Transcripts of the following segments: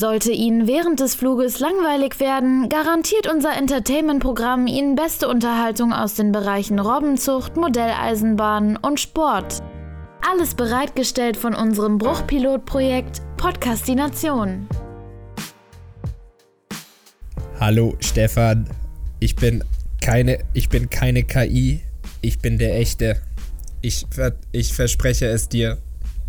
Sollte Ihnen während des Fluges langweilig werden, garantiert unser Entertainment-Programm Ihnen beste Unterhaltung aus den Bereichen Robbenzucht, Modelleisenbahn und Sport. Alles bereitgestellt von unserem Bruchpilotprojekt Podcastination. Hallo Stefan, ich bin keine, ich bin keine KI, ich bin der echte. Ich, ich verspreche es dir.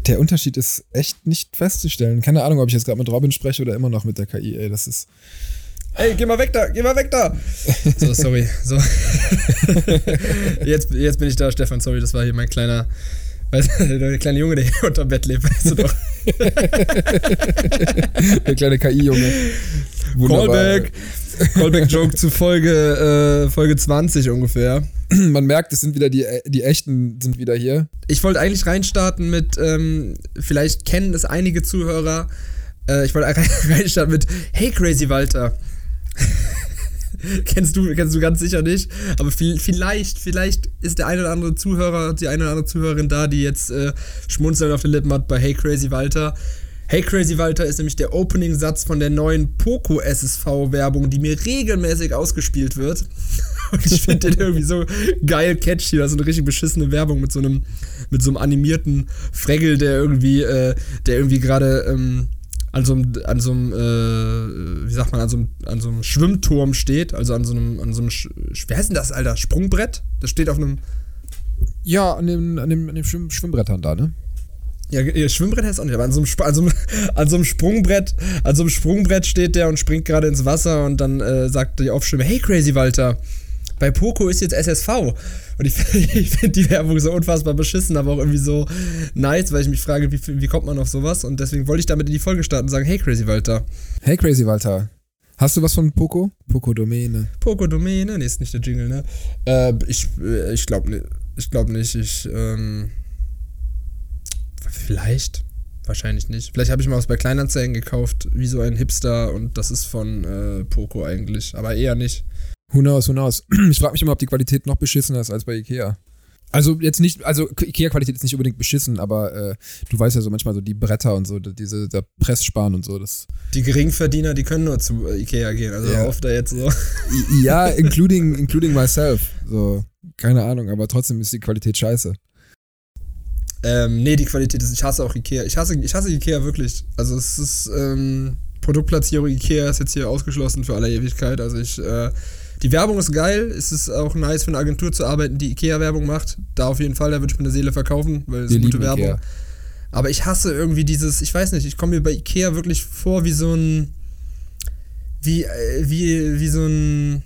Der Unterschied ist echt nicht festzustellen. Keine Ahnung, ob ich jetzt gerade mit Robin spreche oder immer noch mit der KI. Ey, das ist. Ey, geh mal weg da, geh mal weg da! So, sorry. So. jetzt, jetzt bin ich da, Stefan, sorry, das war hier mein kleiner. Weißt du, der kleine Junge, der hier unterm Bett lebt, weißt du doch. der kleine KI-Junge. Callback! Callback-Joke zu Folge, äh, Folge 20 ungefähr. Man merkt, es sind wieder die, die echten sind wieder hier. Ich wollte eigentlich reinstarten mit, ähm, vielleicht kennen es einige Zuhörer. Äh, ich wollte reinstarten mit Hey Crazy Walter. kennst du, kennst du ganz sicher nicht. Aber vielleicht, vielleicht ist der eine oder andere Zuhörer, die eine oder andere Zuhörerin da, die jetzt äh, schmunzeln auf den Lippen hat bei Hey Crazy Walter. Hey Crazy Walter ist nämlich der Opening-Satz von der neuen Poco SSV-Werbung, die mir regelmäßig ausgespielt wird. Und ich finde den irgendwie so geil catchy. Das ist eine richtig beschissene Werbung mit so einem, mit so einem animierten Fregel, der irgendwie, äh, der irgendwie gerade ähm, an so einem, an so einem, äh, wie sagt man, an so einem, an so einem Schwimmturm steht. Also an so einem, an so einem, wer heißt denn das, Alter? Sprungbrett? Das steht auf einem. Ja, an dem, an dem, an dem Schwimm Schwimmbrettern da, ne? Ja, Schwimmbrett heißt auch nicht, aber an so, einem, an, so einem, an so einem Sprungbrett, an so einem Sprungbrett steht der und springt gerade ins Wasser und dann äh, sagt die Aufschwimmer, hey Crazy Walter, bei Poco ist jetzt SSV. Und ich, ich finde die Werbung so unfassbar beschissen, aber auch irgendwie so nice, weil ich mich frage, wie, wie kommt man auf sowas? Und deswegen wollte ich damit in die Folge starten und sagen, hey Crazy Walter. Hey Crazy Walter. Hast du was von Poco? Poco Domäne. Poco Domäne? Nee, ist nicht der Jingle, ne? Äh, ich äh, ich glaube ich glaub nicht. Ich, ähm, Vielleicht. Wahrscheinlich nicht. Vielleicht habe ich mal was bei Kleinanzeigen gekauft, wie so ein Hipster und das ist von äh, Poco eigentlich. Aber eher nicht. Who knows, who knows. Ich frage mich immer, ob die Qualität noch beschissener ist als bei Ikea. Also jetzt nicht, also Ikea-Qualität ist nicht unbedingt beschissen, aber äh, du weißt ja so manchmal so die Bretter und so, diese der Presssparen und so. Das die Geringverdiener, die können nur zu äh, Ikea gehen, also ja. oft da jetzt so. Ja, including, including myself. So, keine Ahnung, aber trotzdem ist die Qualität scheiße. Ähm, nee, die Qualität ist, ich hasse auch Ikea. Ich hasse, ich hasse Ikea wirklich. Also es ist, ähm, Produktplatzierung Ikea ist jetzt hier ausgeschlossen für alle Ewigkeit. Also ich, äh, die Werbung ist geil. Es ist auch nice für eine Agentur zu arbeiten, die Ikea-Werbung macht. Da auf jeden Fall, da würde ich mir eine Seele verkaufen, weil es ist gute Werbung. Ikea. Aber ich hasse irgendwie dieses, ich weiß nicht, ich komme mir bei Ikea wirklich vor wie so ein, wie, äh, wie, wie so ein,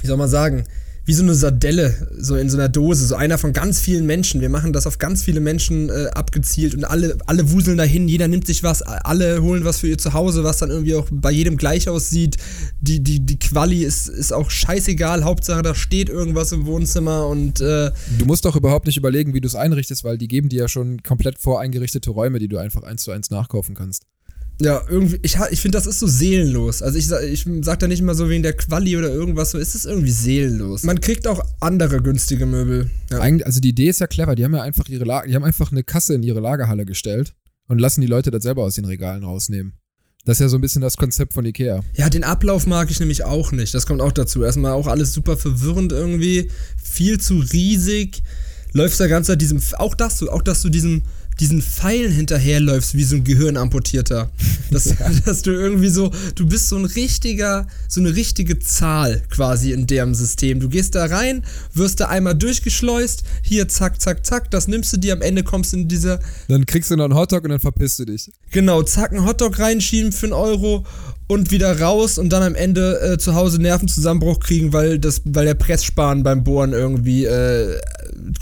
wie soll man sagen, wie so eine Sardelle, so in so einer Dose, so einer von ganz vielen Menschen. Wir machen das auf ganz viele Menschen äh, abgezielt und alle, alle wuseln dahin, jeder nimmt sich was, alle holen was für ihr Zuhause, was dann irgendwie auch bei jedem gleich aussieht. Die, die, die Quali ist, ist auch scheißegal, Hauptsache da steht irgendwas im Wohnzimmer und äh Du musst doch überhaupt nicht überlegen, wie du es einrichtest, weil die geben dir ja schon komplett voreingerichtete Räume, die du einfach eins zu eins nachkaufen kannst. Ja, irgendwie, ich, ich finde, das ist so seelenlos. Also ich, ich sag da nicht immer so wegen der Quali oder irgendwas, so ist es irgendwie seelenlos. Man kriegt auch andere günstige Möbel. Ja. Eigentlich, also die Idee ist ja clever, die haben ja einfach ihre Lager, die haben einfach eine Kasse in ihre Lagerhalle gestellt und lassen die Leute das selber aus den Regalen rausnehmen. Das ist ja so ein bisschen das Konzept von Ikea. Ja, den Ablauf mag ich nämlich auch nicht. Das kommt auch dazu. Erstmal auch alles super verwirrend irgendwie. Viel zu riesig. Läufst da ganz Zeit diesem, auch das, auch dass du diesen diesen Pfeilen hinterherläufst wie so ein Gehirnamputierter. Dass, ja. dass du irgendwie so, du bist so ein richtiger, so eine richtige Zahl quasi in deren System. Du gehst da rein, wirst da einmal durchgeschleust, hier zack, zack, zack, das nimmst du dir, am Ende kommst du in diese. Dann kriegst du noch einen Hotdog und dann verpisst du dich. Genau, zack, einen Hotdog reinschieben für einen Euro und wieder raus und dann am Ende äh, zu Hause Nervenzusammenbruch kriegen, weil, das, weil der Pressspan beim Bohren irgendwie äh,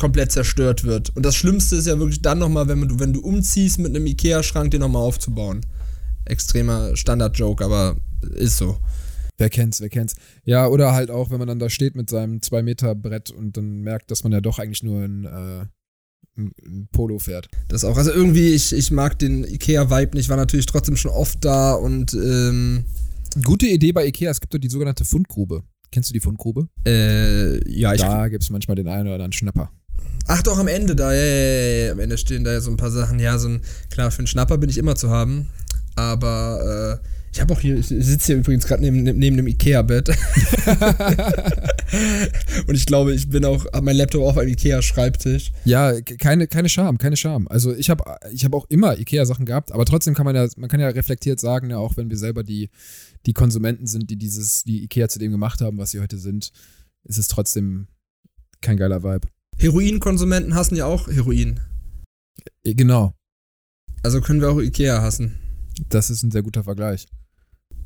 komplett zerstört wird. Und das Schlimmste ist ja wirklich dann nochmal, wenn du, wenn du umziehst mit einem Ikea-Schrank, den nochmal aufzubauen. Extremer Standard-Joke, aber ist so. Wer kennt's, wer kennt's. Ja, oder halt auch, wenn man dann da steht mit seinem 2-Meter-Brett und dann merkt, dass man ja doch eigentlich nur ein, äh, ein Polo fährt. Das auch. Also irgendwie, ich, ich mag den Ikea-Vibe nicht, war natürlich trotzdem schon oft da und ähm Gute Idee bei Ikea, es gibt doch die sogenannte Fundgrube. Kennst du die Fundgrube? Äh, ja, ich. Da gibt es manchmal den einen oder anderen Schnapper. Ach doch, am Ende da, ja, ja, ja, am Ende stehen da ja so ein paar Sachen. Ja, so ein, klar, für einen Schnapper bin ich immer zu haben. Aber äh, ich habe auch hier, ich sitze hier übrigens gerade neben, neben dem Ikea-Bett. und ich glaube, ich bin auch, habe mein Laptop auf einem Ikea-Schreibtisch. Ja, keine, keine Scham, keine Scham. Also ich habe ich hab auch immer Ikea-Sachen gehabt, aber trotzdem kann man ja, man kann ja reflektiert sagen, ja, auch wenn wir selber die, die Konsumenten sind, die dieses, die Ikea zu dem gemacht haben, was sie heute sind, ist es trotzdem kein geiler Vibe. Heroinkonsumenten hassen ja auch Heroin. Genau. Also können wir auch Ikea hassen. Das ist ein sehr guter Vergleich.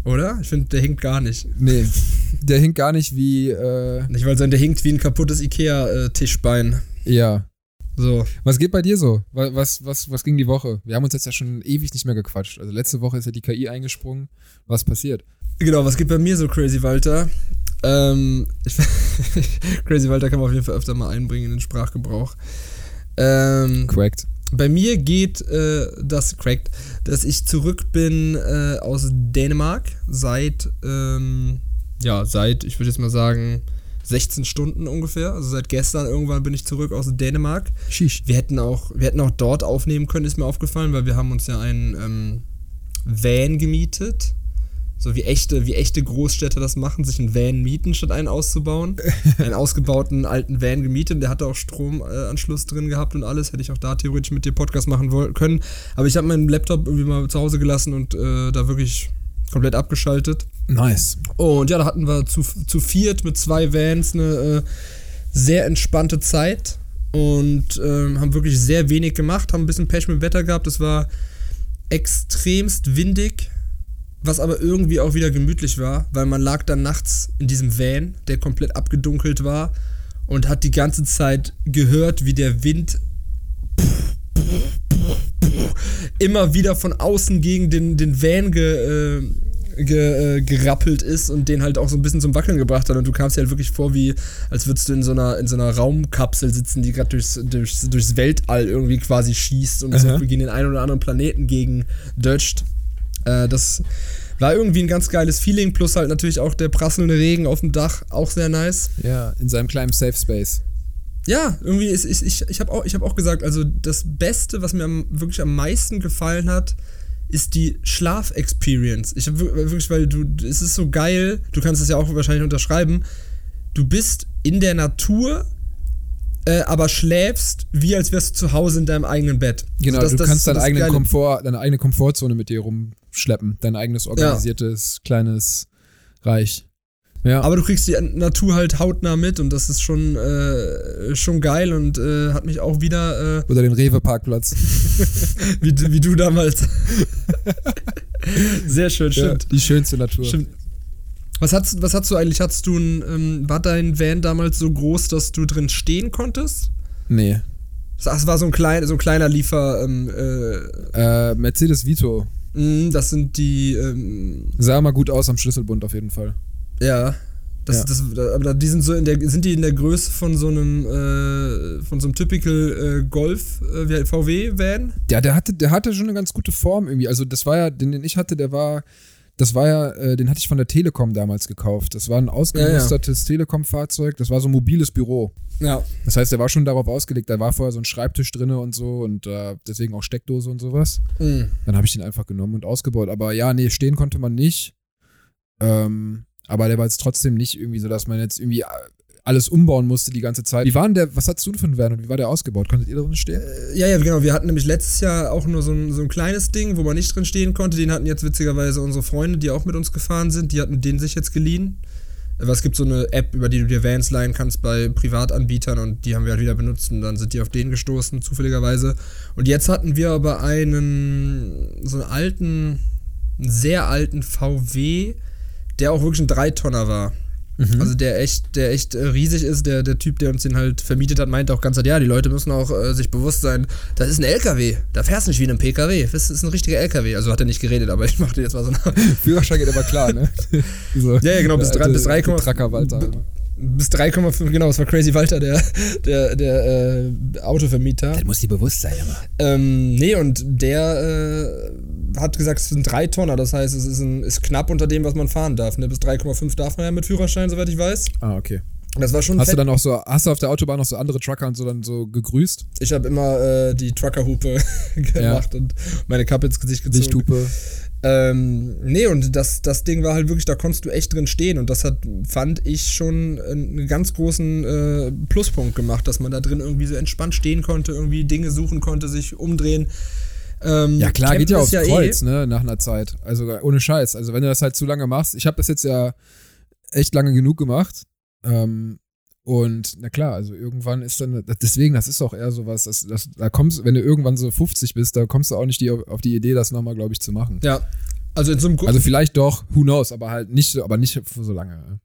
Oder? Ich finde, der hinkt gar nicht. Nee, der hinkt gar nicht wie. Äh, ich wollte sagen, der hinkt wie ein kaputtes Ikea-Tischbein. Ja. So. Was geht bei dir so? Was, was, was ging die Woche? Wir haben uns jetzt ja schon ewig nicht mehr gequatscht. Also letzte Woche ist ja die KI eingesprungen. Was passiert? Genau, was geht bei mir so, Crazy Walter? Ähm, ich, Crazy Walter kann man auf jeden Fall öfter mal einbringen in den Sprachgebrauch. Ähm, Correct. Bei mir geht äh, das correct, dass ich zurück bin äh, aus Dänemark seit, ähm, ja, seit, ich würde jetzt mal sagen, 16 Stunden ungefähr. Also seit gestern irgendwann bin ich zurück aus Dänemark. Sheesh. Wir hätten auch, wir hätten auch dort aufnehmen können, ist mir aufgefallen, weil wir haben uns ja einen ähm, Van gemietet so wie echte, wie echte Großstädte das machen, sich einen Van mieten, statt einen auszubauen. einen ausgebauten alten Van gemietet, der hatte auch Stromanschluss drin gehabt und alles. Hätte ich auch da theoretisch mit dir Podcast machen wollen, können. Aber ich habe meinen Laptop irgendwie mal zu Hause gelassen und äh, da wirklich komplett abgeschaltet. Nice. Und ja, da hatten wir zu, zu viert mit zwei Vans eine äh, sehr entspannte Zeit und äh, haben wirklich sehr wenig gemacht, haben ein bisschen Pech mit dem Wetter gehabt. Es war extremst windig was aber irgendwie auch wieder gemütlich war, weil man lag dann nachts in diesem Van, der komplett abgedunkelt war und hat die ganze Zeit gehört, wie der Wind immer wieder von außen gegen den, den Van ge, äh, ge, äh, gerappelt ist und den halt auch so ein bisschen zum Wackeln gebracht hat. Und du kamst dir halt wirklich vor, wie als würdest du in so einer, in so einer Raumkapsel sitzen, die gerade durchs, durchs, durchs Weltall irgendwie quasi schießt und so gegen den einen oder anderen Planeten gegen dötscht. Äh, das war irgendwie ein ganz geiles Feeling, plus halt natürlich auch der prasselnde Regen auf dem Dach, auch sehr nice. Ja, in seinem kleinen Safe Space. Ja, irgendwie ist ich, ich, ich habe auch, hab auch gesagt, also das Beste, was mir am, wirklich am meisten gefallen hat, ist die Schlaf-Experience. Ich habe wirklich, weil du, es ist so geil, du kannst es ja auch wahrscheinlich unterschreiben. Du bist in der Natur, äh, aber schläfst, wie als wärst du zu Hause in deinem eigenen Bett. Genau, also das, du kannst deinen eigenen Komfort, deine eigene Komfortzone mit dir rumschleppen. Dein eigenes organisiertes, ja. kleines Reich. Ja. Aber du kriegst die Natur halt hautnah mit und das ist schon, äh, schon geil und äh, hat mich auch wieder. Äh, Oder den Rewe-Parkplatz. wie, wie du damals. Sehr schön, stimmt. Ja, die schönste Natur. Stimmt. Was hast, was hast du eigentlich? Hattest du ein, ähm, war dein Van damals so groß, dass du drin stehen konntest? Nee. Das war so ein, klein, so ein kleiner Liefer. Ähm, äh, äh, Mercedes Vito. Mh, das sind die. Ähm, Sah mal gut aus am Schlüsselbund auf jeden Fall. Ja. Das, ja. Das, aber die sind so in der, sind die in der Größe von so einem, äh, von so einem typical äh, Golf äh, VW-Van? Ja, der hatte, der hatte schon eine ganz gute Form irgendwie. Also das war ja, den, den ich hatte, der war das war ja, äh, den hatte ich von der Telekom damals gekauft. Das war ein ausgemustertes ja, ja. Telekom-Fahrzeug. Das war so ein mobiles Büro. Ja. Das heißt, der war schon darauf ausgelegt. Da war vorher so ein Schreibtisch drin und so und äh, deswegen auch Steckdose und sowas. Mhm. Dann habe ich den einfach genommen und ausgebaut. Aber ja, nee, stehen konnte man nicht. Ähm, aber der war jetzt trotzdem nicht irgendwie so, dass man jetzt irgendwie alles umbauen musste die ganze Zeit. Wie war denn der, was hattest du für einen Van und wie war der ausgebaut? Konntet ihr drin stehen? Äh, ja, ja, genau. Wir hatten nämlich letztes Jahr auch nur so ein, so ein kleines Ding, wo man nicht drin stehen konnte. Den hatten jetzt witzigerweise unsere Freunde, die auch mit uns gefahren sind, die hatten den sich jetzt geliehen. Aber es gibt so eine App, über die du dir Vans leihen kannst bei Privatanbietern und die haben wir halt wieder benutzt und dann sind die auf den gestoßen, zufälligerweise. Und jetzt hatten wir aber einen, so einen alten, einen sehr alten VW, der auch wirklich ein Dreitonner war. Mhm. Also der echt, der echt äh, riesig ist, der, der Typ, der uns den halt vermietet hat, meinte auch ganz halt, ja, die Leute müssen auch äh, sich bewusst sein, das ist ein LKW. Da fährst du nicht wie in einem PKW. Das ist ein richtiger LKW. Also hat er nicht geredet, aber ich machte jetzt mal so eine. Führerschein geht aber klar, ne? so, ja, ja, genau, bis 3, bis 3, Tracker Walter. Bis 3,5, genau, das war Crazy Walter, der, der, der äh, Autovermieter. Das muss dir bewusst sein, aber. Ähm, nee, und der äh, hat gesagt, es sind drei Tonner, das heißt, es ist, ein, ist knapp unter dem, was man fahren darf. Ne? Bis 3,5 darf man ja mit Führerschein, soweit ich weiß. Ah, okay. Das war schon hast fett. du dann auch so, hast du auf der Autobahn noch so andere Trucker und so dann so gegrüßt? Ich habe immer äh, die Truckerhupe gemacht ja. und meine Kappe ins Gesicht gezogen. Lichthupe. Ähm, nee, und das, das Ding war halt wirklich, da konntest du echt drin stehen und das hat, fand ich schon einen ganz großen äh, Pluspunkt gemacht, dass man da drin irgendwie so entspannt stehen konnte, irgendwie Dinge suchen konnte, sich umdrehen. Ähm, ja klar, geht ja aufs ja Kreuz, eh. ne, nach einer Zeit. Also ohne Scheiß. Also wenn du das halt zu lange machst, ich habe das jetzt ja echt lange genug gemacht. Ähm, und na klar, also irgendwann ist dann, deswegen, das ist auch eher sowas, das, das, da kommst, wenn du irgendwann so 50 bist, da kommst du auch nicht die, auf die Idee, das nochmal, glaube ich, zu machen. Ja. Also in so einem Also vielleicht doch, who knows, aber halt nicht so, aber nicht für so lange.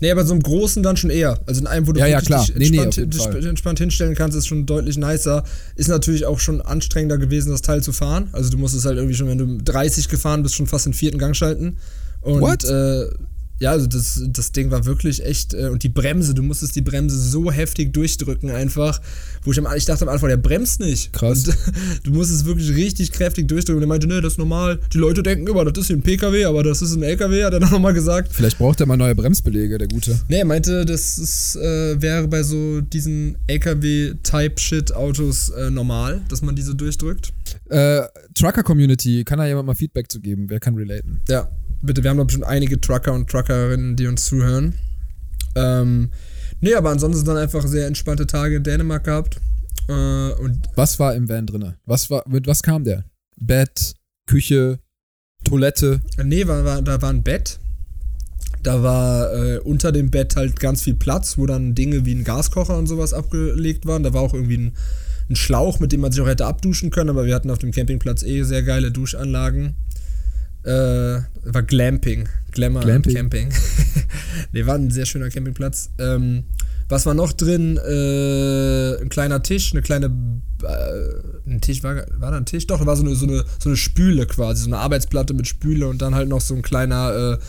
Nee, aber so einem großen dann schon eher. Also in einem, wo du ja, ja, klar. dich entspannt, nee, nee, entspannt, hinstellen kannst, ist schon deutlich nicer. Ist natürlich auch schon anstrengender gewesen, das Teil zu fahren. Also du musst es halt irgendwie schon, wenn du 30 gefahren bist, schon fast den vierten Gang schalten. Und What? Äh, ja, also das, das Ding war wirklich echt. Äh, und die Bremse, du musstest die Bremse so heftig durchdrücken, einfach. Wo ich, am, ich dachte am Anfang, der bremst nicht. Krass. Und, du musstest wirklich richtig kräftig durchdrücken. Und er meinte, ne, das ist normal. Die Leute denken immer, das ist hier ein PKW, aber das ist ein LKW, hat er dann nochmal gesagt. Vielleicht braucht er mal neue Bremsbelege, der Gute. Ne, er meinte, das ist, äh, wäre bei so diesen LKW-Type-Shit-Autos äh, normal, dass man diese durchdrückt. Äh, Trucker-Community, kann da jemand mal Feedback zu geben? Wer kann relaten? Ja, bitte, wir haben doch bestimmt einige Trucker und Truckerinnen, die uns zuhören. Ähm, nee, aber ansonsten dann einfach sehr entspannte Tage in Dänemark gehabt. Äh, und was war im Van drinne? Was war, mit was kam der? Bett, Küche, Toilette? Nee, war, war, da war ein Bett. Da war äh, unter dem Bett halt ganz viel Platz, wo dann Dinge wie ein Gaskocher und sowas abgelegt waren. Da war auch irgendwie ein, ein Schlauch, mit dem man sich auch hätte abduschen können, aber wir hatten auf dem Campingplatz eh sehr geile Duschanlagen. Äh, war Glamping. Glamour Glamping. Camping. ne, war ein sehr schöner Campingplatz. Ähm, was war noch drin? Äh, ein kleiner Tisch, eine kleine. Äh, ein Tisch, war, war da ein Tisch? Doch, da war so eine, so, eine, so eine Spüle quasi, so eine Arbeitsplatte mit Spüle und dann halt noch so ein kleiner. Äh,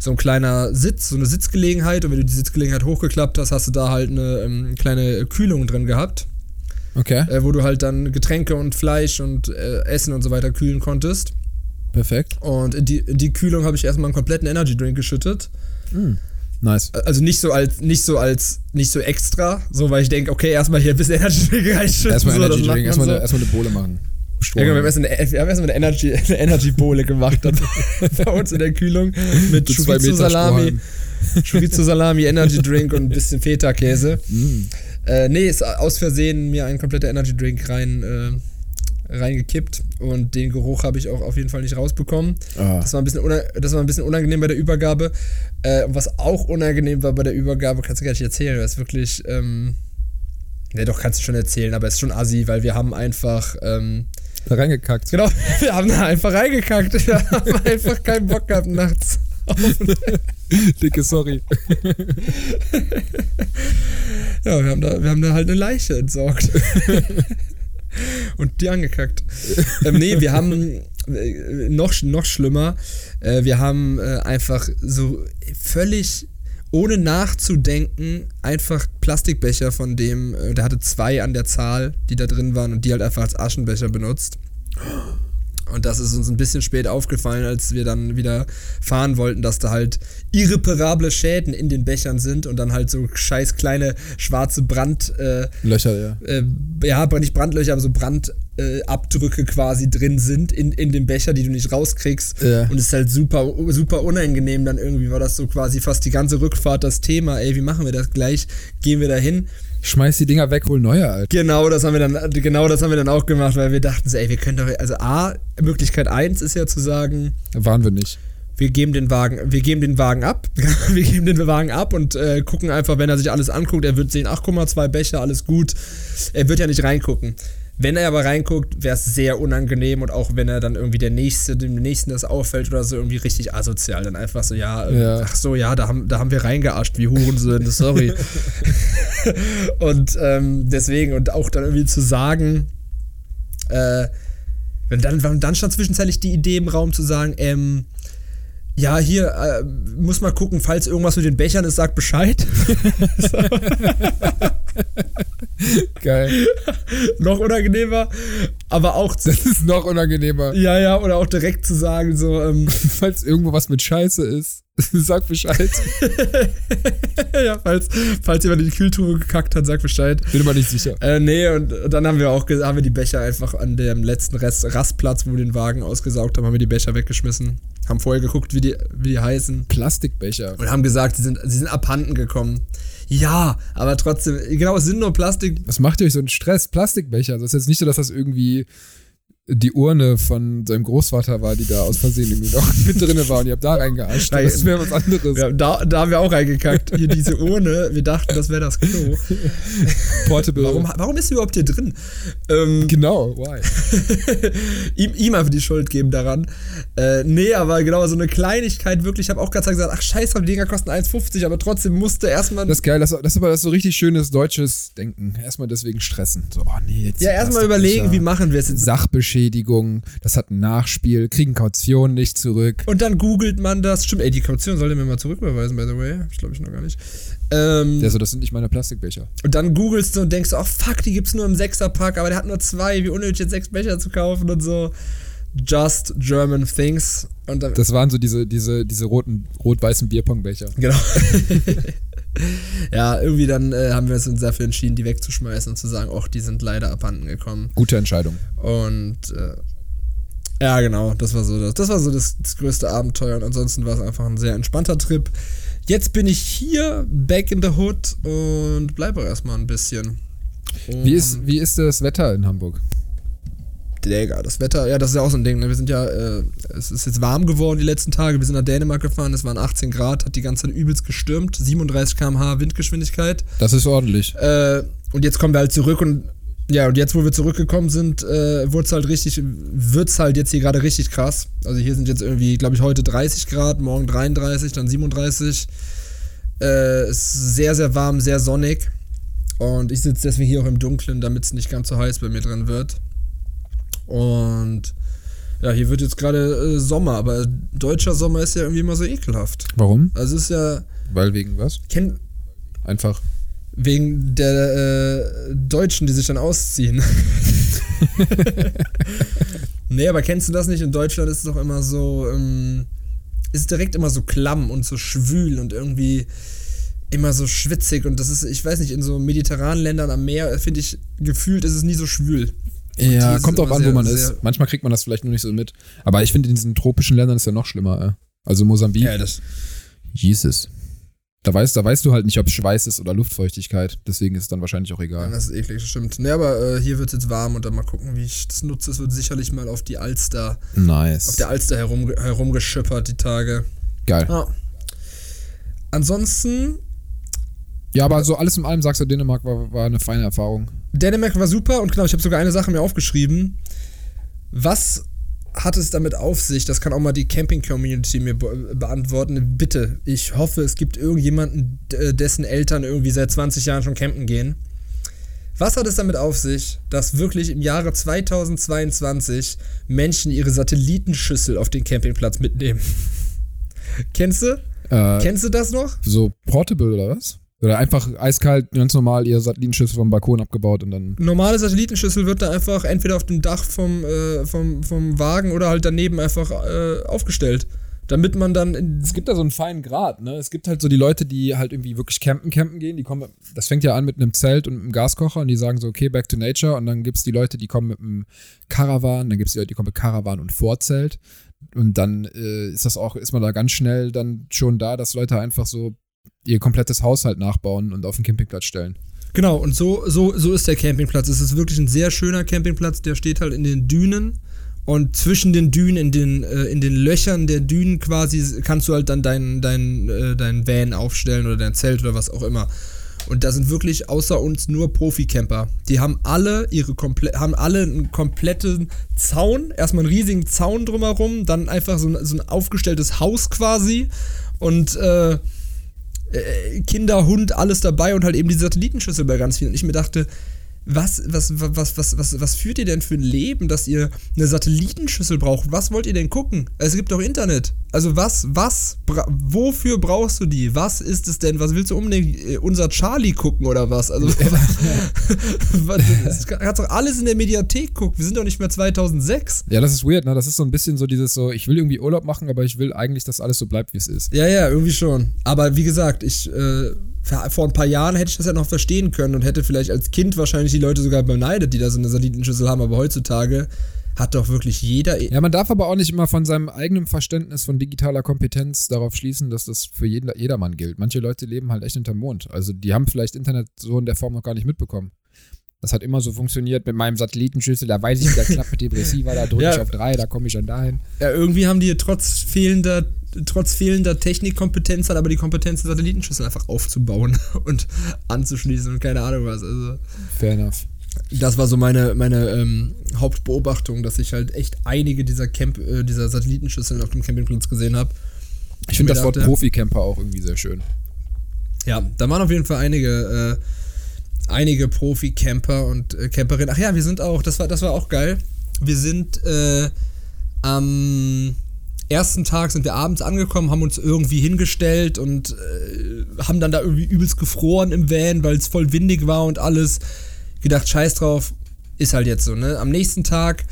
so ein kleiner Sitz, so eine Sitzgelegenheit und wenn du die Sitzgelegenheit hochgeklappt hast, hast du da halt eine ähm, kleine Kühlung drin gehabt. Okay. Äh, wo du halt dann Getränke und Fleisch und äh, Essen und so weiter kühlen konntest. Perfekt. Und in die, in die Kühlung habe ich erstmal einen kompletten Energy Drink geschüttet. Mm. Nice. Also nicht so als, nicht so als, nicht so extra, so weil ich denke, okay, erstmal hier ein bisschen Energy Drink reinschütten. Erstmal so, Energy Drink, erstmal, so. eine, erstmal eine Bohle machen. Ja, wir haben erstmal eine, wir haben erstmal eine Energy, eine Energy Bohle gemacht dann bei uns in der Kühlung mit Chorizo Salami, Chorizo Salami, Energy Drink und ein bisschen Feta Käse. Mm. Äh, nee, ist aus Versehen mir ein kompletter Energy Drink rein äh, reingekippt und den Geruch habe ich auch auf jeden Fall nicht rausbekommen. Ah. Das, war ein bisschen das war ein bisschen unangenehm bei der Übergabe. Äh, was auch unangenehm war bei der Übergabe, kannst du gar nicht erzählen, das ist wirklich, ähm, ne doch, kannst du schon erzählen, aber es ist schon assi, weil wir haben einfach, ähm, da reingekackt. Genau, wir haben da einfach reingekackt. Wir haben einfach keinen Bock gehabt nachts. Dicke Sorry. ja, wir haben, da, wir haben da halt eine Leiche entsorgt und die angekackt. ähm, nee, wir haben äh, noch, noch schlimmer, äh, wir haben äh, einfach so völlig ohne nachzudenken einfach Plastikbecher von dem, äh, der hatte zwei an der Zahl, die da drin waren und die halt einfach als Aschenbecher benutzt. Und das ist uns ein bisschen spät aufgefallen, als wir dann wieder fahren wollten, dass da halt irreparable Schäden in den Bechern sind und dann halt so scheiß kleine schwarze Brand... Äh, Löcher, ja. Äh, ja, nicht Brandlöcher, aber so Brandabdrücke äh, quasi drin sind in, in dem Becher, die du nicht rauskriegst. Ja. Und es ist halt super, super unangenehm. Dann irgendwie war das so quasi fast die ganze Rückfahrt das Thema. Ey, wie machen wir das gleich? Gehen wir da hin? Schmeiß die Dinger weg, hol neue, Alter. Genau, das haben wir dann, genau das haben wir dann auch gemacht, weil wir dachten so, ey, wir können doch, also A, Möglichkeit 1 ist ja zu sagen. Waren wir nicht. Wir geben den Wagen, wir geben den Wagen ab. wir geben den Wagen ab und äh, gucken einfach, wenn er sich alles anguckt, er wird sehen, 8,2 Becher, alles gut. Er wird ja nicht reingucken. Wenn er aber reinguckt, wäre es sehr unangenehm und auch wenn er dann irgendwie der Nächste, dem Nächsten das auffällt oder so, irgendwie richtig asozial. Dann einfach so, ja, äh, ja. ach so, ja, da haben, da haben wir reingeascht, wie Hurensöhne, sorry. und ähm, deswegen, und auch dann irgendwie zu sagen, äh, wenn dann, dann stand zwischenzeitlich die Idee im Raum zu sagen, ähm, ja, hier, äh, muss mal gucken, falls irgendwas mit den Bechern ist, sag Bescheid. Geil. Noch unangenehmer. Aber auch Das ist noch unangenehmer. ja, ja, oder auch direkt zu sagen, so, ähm, Falls irgendwo was mit Scheiße ist, sag Bescheid. ja, falls, falls jemand in die Kühltruhe gekackt hat, sag Bescheid. Bin mir nicht sicher. Äh, nee, und dann haben wir auch haben wir die Becher einfach an dem letzten Rest, Rastplatz, wo wir den Wagen ausgesaugt haben, haben wir die Becher weggeschmissen. Haben vorher geguckt, wie die, wie die heißen. Plastikbecher. Und haben gesagt, sie sind, sie sind abhanden gekommen. Ja, aber trotzdem, genau, es sind nur Plastik. Was macht ihr euch so einen Stress? Plastikbecher. Das ist jetzt nicht so, dass das irgendwie die Urne von seinem Großvater war, die da aus Versehen irgendwie noch mit drin war und ihr habt da reingearscht. Nein, Das wäre was anderes. Ja, da, da haben wir auch reingekackt. Hier diese Urne. Wir dachten, das wäre das Klo. Portable. Warum, warum ist sie überhaupt hier drin? Ähm, Genau, why? ihm, ihm einfach die Schuld geben daran. Äh, nee, aber genau, so eine Kleinigkeit wirklich. Ich habe auch gerade gesagt, ach scheiße, die Dinger kosten 1,50, aber trotzdem musste erstmal. Das ist geil, das, das ist aber das so richtig schönes deutsches Denken. Erstmal deswegen stressen. So, oh nee, jetzt Ja, erstmal überlegen, wie machen wir es jetzt. Sachbeschädigung, das hat ein Nachspiel, kriegen Kaution nicht zurück. Und dann googelt man das. Stimmt, ey, die Kaution sollte mir mal zurücküberweisen, by the way. Ich glaube ich noch gar nicht. Ähm, Ja, so, das sind nicht meine Plastikbecher. und dann googelst du und denkst, oh fuck, die gibt's nur im Sechserpack, aber der hat nur zwei, wie unnötig jetzt sechs Becher zu kaufen und so. Just German Things. Und Das waren so diese, diese, diese roten, rot-weißen Bierpongbecher. Genau. ja, irgendwie dann äh, haben wir uns dafür entschieden, die wegzuschmeißen und zu sagen, ach, die sind leider abhanden gekommen. Gute Entscheidung. Und äh, ja, genau, das war so das, das war so das, das größte Abenteuer und ansonsten war es einfach ein sehr entspannter Trip. Jetzt bin ich hier, back in the hood und bleibe erstmal ein bisschen. Wie ist, wie ist das Wetter in Hamburg? Digga, das Wetter, ja, das ist ja auch so ein Ding. Ne? Wir sind ja, äh, es ist jetzt warm geworden die letzten Tage. Wir sind nach Dänemark gefahren, es waren 18 Grad, hat die ganze Zeit übelst gestürmt, 37 km/h Windgeschwindigkeit. Das ist ordentlich. Äh, und jetzt kommen wir halt zurück und ja, und jetzt, wo wir zurückgekommen sind, äh, wurde es halt richtig, wird's halt jetzt hier gerade richtig krass. Also hier sind jetzt irgendwie, glaube ich, heute 30 Grad, morgen 33, dann 37. Äh, ist sehr, sehr warm, sehr sonnig. Und ich sitze deswegen hier auch im Dunkeln, damit es nicht ganz so heiß bei mir drin wird. Und ja, hier wird jetzt gerade äh, Sommer, aber deutscher Sommer ist ja irgendwie immer so ekelhaft. Warum? Also es ist ja, Weil wegen was? kenn, Einfach. Wegen der äh, Deutschen, die sich dann ausziehen. nee, aber kennst du das nicht? In Deutschland ist es doch immer so, ähm, ist direkt immer so klamm und so schwül und irgendwie immer so schwitzig und das ist, ich weiß nicht, in so mediterranen Ländern am Meer, finde ich, gefühlt ist es nie so schwül. Ja, kommt auch an, wo sehr- man sehr- ist. Manchmal kriegt man das vielleicht nur nicht so mit. Aber ich finde, in diesen tropischen Ländern ist ja noch schlimmer. Äh. Also Mosambik. das. Jesus. Da weißt, da weißt du halt nicht, ob Schweiß ist oder Luftfeuchtigkeit. Deswegen ist es dann wahrscheinlich auch egal. Das ist eklig, das stimmt. Nee, aber äh, hier wird es jetzt warm und dann mal gucken, wie ich das nutze. Es wird sicherlich mal auf die Alster, auf Nice. der Alster herum, herumgeschippert, die Tage. Geil. Ja. Ansonsten, Ja, aber so alles in allem sagst du, Dänemark war, war eine feine Erfahrung. Dänemark war super und genau, ich habe sogar eine Sache mir aufgeschrieben. Was hat es damit auf sich? Das kann auch mal die Camping-Community mir be beantworten. Bitte, ich hoffe, es gibt irgendjemanden, d- dessen Eltern irgendwie seit 20 Jahren schon campen gehen. Was hat es damit auf sich, dass wirklich im Jahre 2022 Menschen ihre Satellitenschüssel auf den Campingplatz mitnehmen? Kennst du? Äh, Kennst du das noch? so portable oder was? Oder einfach eiskalt, ganz normal, ihr Satellitenschüssel vom Balkon abgebaut und dann. normale Satellitenschüssel wird da einfach entweder auf dem Dach vom, äh, vom, vom Wagen oder halt daneben einfach äh, aufgestellt. Damit man dann. Es gibt da so einen feinen Grad, ne? Es gibt halt so die Leute, die halt irgendwie wirklich campen, campen gehen. Die kommen, das fängt ja an mit einem Zelt und einem Gaskocher und die sagen so, okay, back to nature. Und dann gibt es die Leute, die kommen mit einem Caravan, dann gibt es die Leute, die kommen mit Caravan und Vorzelt. Und dann äh, ist das auch, ist man da ganz schnell dann schon da, dass Leute einfach so ihr komplettes Haushalt nachbauen und auf den Campingplatz stellen. genau, und so, so, so ist der Campingplatz. Es ist wirklich ein sehr schöner Campingplatz, der steht halt in den Dünen. Und zwischen den Dünen, in den, äh, in den Löchern der Dünen quasi, kannst du halt dann deinen dein, äh, dein Van aufstellen oder dein Zelt oder was auch immer. Und da sind wirklich außer uns nur Profi-Camper. Die haben alle ihre komple haben alle einen kompletten Zaun, erstmal einen riesigen Zaun drumherum, dann einfach so ein, so ein aufgestelltes Haus quasi und äh, äh, Kinder, Hund, alles dabei und halt eben die Satellitenschüssel bei ganz vielen. Und ich mir dachte, was, was, was, was, was, was führt ihr denn für ein Leben, dass ihr eine Satellitenschüssel braucht? Was wollt ihr denn gucken? Es gibt doch Internet. Also was, was, bra wofür brauchst du die? Was ist es denn? Was willst du unbedingt äh, unser Charlie gucken oder was? Also du kannst doch alles in der Mediathek gucken. Wir sind doch nicht mehr 2006. Ja, das ist weird, ne? Das ist so ein bisschen so dieses so, ich will irgendwie Urlaub machen, aber ich will eigentlich, dass alles so bleibt, wie es ist. Ja, ja, irgendwie schon. Aber wie gesagt, ich äh, vor ein paar Jahren hätte ich das ja noch verstehen können und hätte vielleicht als Kind wahrscheinlich die Leute sogar beneidet, die da so eine Satellitenschüssel haben, aber heutzutage hat doch wirklich jeder. Ja, man darf aber auch nicht immer von seinem eigenen Verständnis von digitaler Kompetenz darauf schließen, dass das für jeden, jedermann gilt. Manche Leute leben halt echt hinterm Mond. Also die haben vielleicht Internet so in der Form noch gar nicht mitbekommen. Das hat immer so funktioniert mit meinem Satellitenschüssel. Da weiß ich, da klappt mit dem Receiver, da drücke ja. ich auf drei, da komme ich dann dahin. Ja, irgendwie haben die trotz fehlender, trotz fehlender Technikkompetenz halt aber die Kompetenz, Satellitenschüssel einfach aufzubauen und anzuschließen und keine Ahnung was. Also, Fair enough. Das war so meine, meine ähm, Hauptbeobachtung, dass ich halt echt einige dieser, Camp, äh, dieser Satellitenschüsseln auf dem Campingplatz gesehen habe. Ich finde das Wort Profi-Camper auch irgendwie sehr schön. Ja, da waren auf jeden Fall einige. Äh, einige Profi-Camper und äh, Camperinnen. Ach ja, wir sind auch, das war, das war auch geil. Wir sind äh, am ersten Tag sind wir abends angekommen, haben uns irgendwie hingestellt und äh, haben dann da irgendwie übelst gefroren im Van, weil es voll windig war und alles. Gedacht, scheiß drauf, ist halt jetzt so, ne? Am nächsten Tag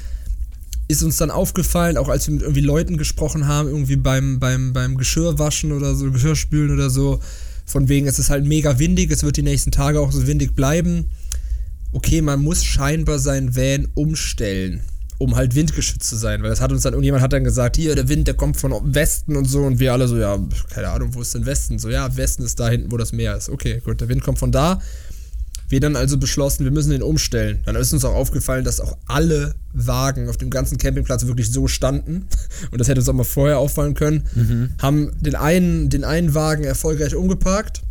ist uns dann aufgefallen, auch als wir mit irgendwie Leuten gesprochen haben, irgendwie beim, beim, beim Geschirrwaschen oder so, Geschirrspülen oder so, von wegen, es ist halt mega windig, es wird die nächsten Tage auch so windig bleiben. Okay, man muss scheinbar seinen Van umstellen, um halt windgeschützt zu sein. Weil das hat uns dann, irgendjemand hat dann gesagt, hier, der Wind, der kommt von Westen und so. Und wir alle so, ja, keine Ahnung, wo ist denn Westen? So, ja, Westen ist da hinten, wo das Meer ist. Okay, gut, der Wind kommt von da. Wir dann also beschlossen, wir müssen den umstellen. Dann ist uns auch aufgefallen, dass auch alle Wagen auf dem ganzen Campingplatz wirklich so standen. Und das hätte uns auch mal vorher auffallen können. Mhm. Haben den einen, den einen Wagen erfolgreich umgeparkt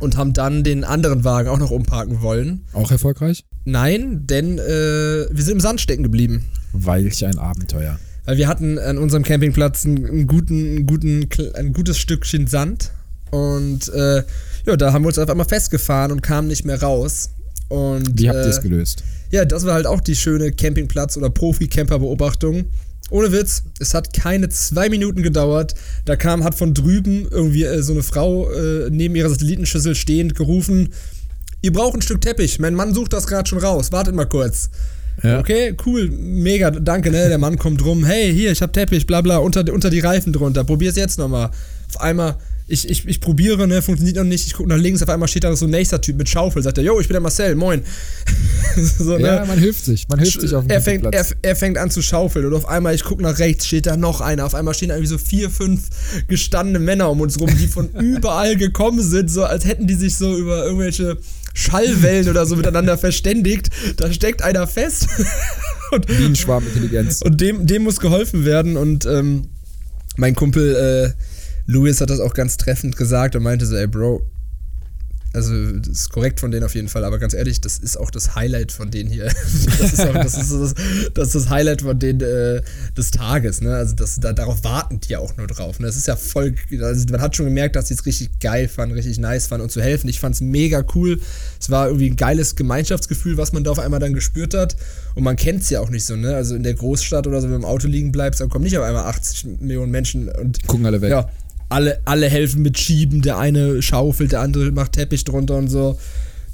und haben dann den anderen Wagen auch noch umparken wollen. Auch erfolgreich? Nein, denn äh, wir sind im Sand stecken geblieben. Welch ein Abenteuer. Weil wir hatten an unserem Campingplatz einen, guten, guten, ein gutes Stückchen Sand. Und äh, ja, da haben wir uns auf einmal festgefahren und kamen nicht mehr raus. Und, Wie habt ihr es äh, gelöst? Ja, das war halt auch die schöne Campingplatz- oder Profi-Camper-Beobachtung. Ohne Witz, es hat keine zwei Minuten gedauert. Da kam, hat von drüben irgendwie äh, so eine Frau äh, neben ihrer Satellitenschüssel stehend gerufen: Ihr braucht ein Stück Teppich. Mein Mann sucht das gerade schon raus. Wartet mal kurz. Ja. Okay, cool, mega, danke, ne? Der Mann kommt rum. Hey, hier, ich hab Teppich, bla bla, unter, unter die Reifen drunter. Probier's jetzt nochmal. Auf einmal ich, ich, ich probiere, ne, funktioniert noch nicht. Ich gucke nach links, auf einmal steht da so ein nächster Typ mit Schaufel. Sagt er, yo, ich bin der Marcel, moin. so, ne? Ja, man hilft sich. Man hilft sich auf dem er fängt, er, er, fängt an zu schaufeln und auf einmal, ich gucke nach rechts, steht da noch einer. Auf einmal stehen irgendwie so vier, fünf gestandene Männer um uns rum, die von überall gekommen sind, so als hätten die sich so über irgendwelche Schallwellen oder so miteinander verständigt. Da steckt einer fest. und, Bienenschwarmintelligenz. Und dem, dem muss geholfen werden und ähm, mein Kumpel, äh, Louis hat das auch ganz treffend gesagt und meinte so, ey Bro, also das ist korrekt von denen auf jeden Fall, aber ganz ehrlich, das ist auch das Highlight von denen hier. Das ist, auch, das, ist das, das, ist das Highlight von denen äh, des Tages. Ne? Also das, da, darauf warten die ja auch nur drauf. Ne? Das ist ja voll, also man hat schon gemerkt, dass sie es richtig geil fanden, richtig nice fanden und zu helfen. Ich fand es mega cool. Es war irgendwie ein geiles Gemeinschaftsgefühl, was man da auf einmal dann gespürt hat. Und man kennt es ja auch nicht so. Ne? Also in der Großstadt oder so, wenn du im Auto liegen bleibst, dann kommen nicht auf einmal 80 Millionen Menschen und gucken alle weg. Ja, alle, alle helfen mit Schieben, der eine schaufelt, der andere macht Teppich drunter und so.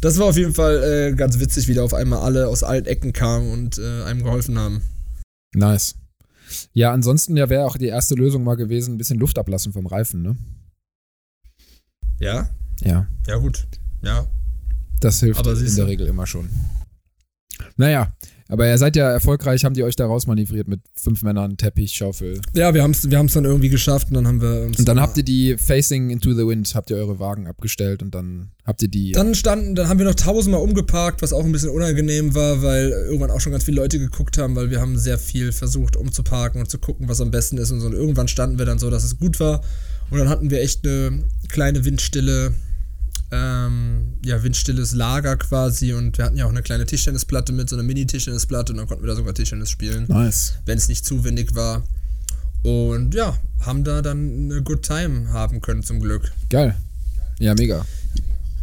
Das war auf jeden Fall äh, ganz witzig, wie da auf einmal alle aus allen Ecken kamen und äh, einem geholfen haben. Nice. Ja, ansonsten ja wäre auch die erste Lösung mal gewesen, ein bisschen Luft ablassen vom Reifen, ne? Ja? Ja. Ja, gut. Ja. Das hilft in der Regel immer schon. Naja, aber ihr seid ja erfolgreich, haben die euch da rausmanövriert mit fünf Männern, Teppich, Schaufel. Ja, wir haben es wir dann irgendwie geschafft und dann haben wir. Und dann habt ihr die Facing into the Wind, habt ihr eure Wagen abgestellt und dann habt ihr die. Dann standen, dann haben wir noch tausendmal umgeparkt, was auch ein bisschen unangenehm war, weil irgendwann auch schon ganz viele Leute geguckt haben, weil wir haben sehr viel versucht umzuparken und zu gucken, was am besten ist und so. Und irgendwann standen wir dann so, dass es gut war. Und dann hatten wir echt eine kleine Windstille ähm, ja, windstilles Lager quasi und wir hatten ja auch eine kleine Tischtennisplatte mit, so einer Mini-Tischtennisplatte und dann konnten wir da sogar Tischtennis spielen. Nice. Wenn es nicht zu windig war. Und ja, haben da dann eine Good Time haben können zum Glück. Geil. Ja, mega.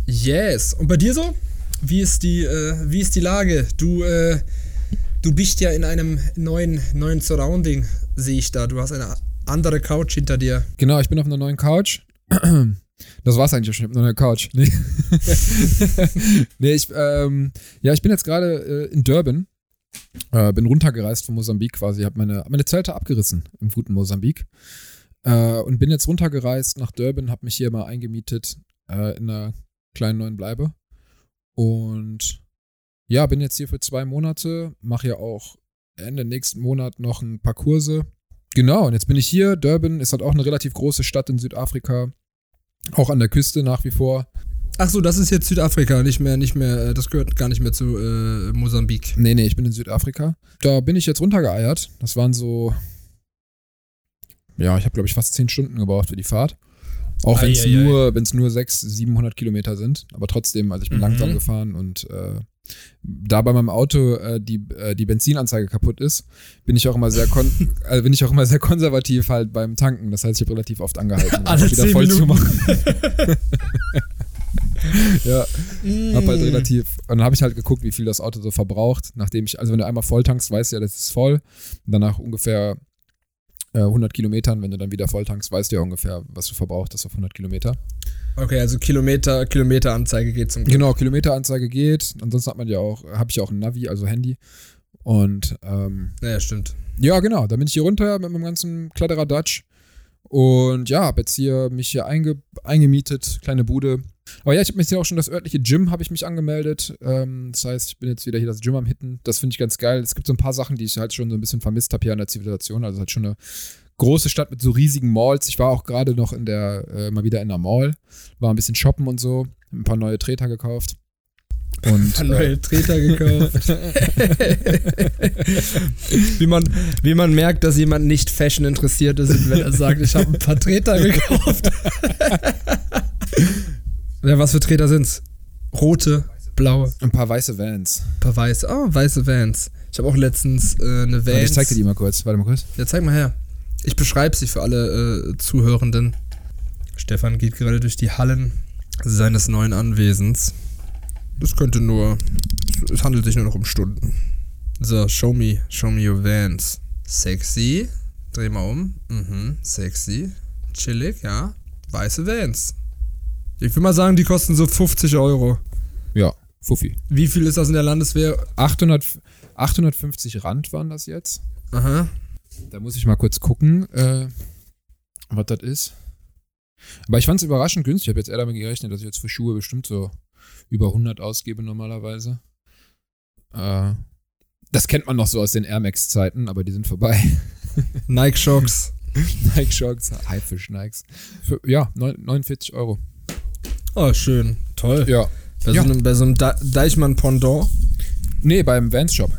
Yes. Und bei dir so? wie ist die, äh, wie ist die Lage? Du, äh, du bist ja in einem neuen, neuen Surrounding, sehe ich da. Du hast eine andere Couch hinter dir. Genau, ich bin auf einer neuen Couch. Das war's eigentlich schon, ich nur eine Couch. Nee, nee ich, ähm, ja, ich bin jetzt gerade äh, in Durban. Äh, bin runtergereist von Mosambik quasi, habe meine, meine Zelte abgerissen im guten Mosambik. Äh, und bin jetzt runtergereist nach Durban, habe mich hier mal eingemietet äh, in einer kleinen neuen Bleibe. Und ja, bin jetzt hier für zwei Monate, mache ja auch Ende nächsten Monat noch ein paar Kurse. Genau, und jetzt bin ich hier. Durban ist halt auch eine relativ große Stadt in Südafrika. Auch an der Küste nach wie vor. Ach so, das ist jetzt Südafrika, nicht mehr, nicht mehr, äh, das gehört gar nicht mehr zu äh, Mosambik. Nee, nee, ich bin in Südafrika. Da bin ich jetzt runtergeeiert. Das waren so, ja, ich habe glaube ich fast zehn Stunden gebraucht für die Fahrt. Auch wenn es nur, wenn es nur 600, 700 Kilometer sind. Aber trotzdem, also ich bin Mhm. langsam gefahren und äh, da bei meinem Auto äh, die, äh, die Benzinanzeige kaputt ist, bin ich auch immer sehr kon also bin ich auch immer sehr konservativ halt beim Tanken. Das heißt, ich habe relativ oft angehalten, um wieder 10 voll zu machen. ja, hab Mm. halt relativ. Und dann habe ich halt geguckt, wie viel das Auto so verbraucht. Nachdem ich, also wenn du einmal voll tankst, weißt du ja, das ist voll. Und danach ungefähr äh, 100 Kilometern, wenn du dann wieder voll tankst, weißt du ja ungefähr, was du verbraucht hast auf 100 Kilometer. Okay, also Kilometer, Kilometeranzeige geht zum Glück. Genau, Kilometeranzeige geht. Ansonsten hat man ja auch, habe ich ja auch ein Navi, also Handy. Und ähm, Naja, stimmt. ja, genau, da bin ich hier runter mit meinem ganzen Kladderadatsch. Und ja, habe jetzt hier mich hier einge, eingemietet, kleine Bude. Aber ja, ich habe mich hier auch schon das örtliche Gym habe ich mich angemeldet. Ähm, das heißt, ich bin jetzt wieder hier das Gym am Hitten. Das finde ich ganz geil. Es gibt so ein paar Sachen, die ich halt schon so ein bisschen vermisst habe hier an der Zivilisation. Also halt schon eine große Stadt mit so riesigen Malls. Ich war auch gerade noch in der, äh, mal wieder in der Mall, war ein bisschen shoppen und so, ein paar neue Treter gekauft. Und Ein äh, neue Treter gekauft. wie, man, wie man merkt, dass jemand nicht Fashion interessiert ist, wenn er sagt, ich habe ein paar Treter gekauft. ja, was für Treter sind's? Rote, blaue, ein paar weiße Vans. ein paar weiße. Oh, weiße Vans. Ich habe auch letztens äh, eine Vans. Warte, ich zeig dir die mal kurz. Warte mal kurz. Ja, zeig mal her. Ich beschreibe sie für alle äh, Zuhörenden. Stefan geht gerade durch die Hallen seines neuen Anwesens. Das könnte nur. Es handelt sich nur noch um Stunden. So, show me, show me your Vans. Sexy. Dreh mal um. Mhm, sexy. Chillig, ja. Weiße Vans. Ich will mal sagen, die kosten so 50 Euro. Ja, Fuffi. Wie viel ist das in der Landeswehr? 800, 850 Rand waren das jetzt. Aha. Da muss ich mal kurz gucken, äh, was das ist. Aber ich fand es überraschend günstig. Ich habe jetzt eher damit gerechnet, dass ich jetzt für Schuhe bestimmt so über 100 ausgebe normalerweise. Äh, das kennt man noch so aus den Air Max-Zeiten, aber die sind vorbei. Nike Shocks. Nike Shocks, Haifisch Nikes. Für, ja, neun- 49 Euro. Oh, schön. Toll. Ja. Bei, Ja. so einem, bei so einem Da- Deichmann Pendant. Nee, beim Vans Shop.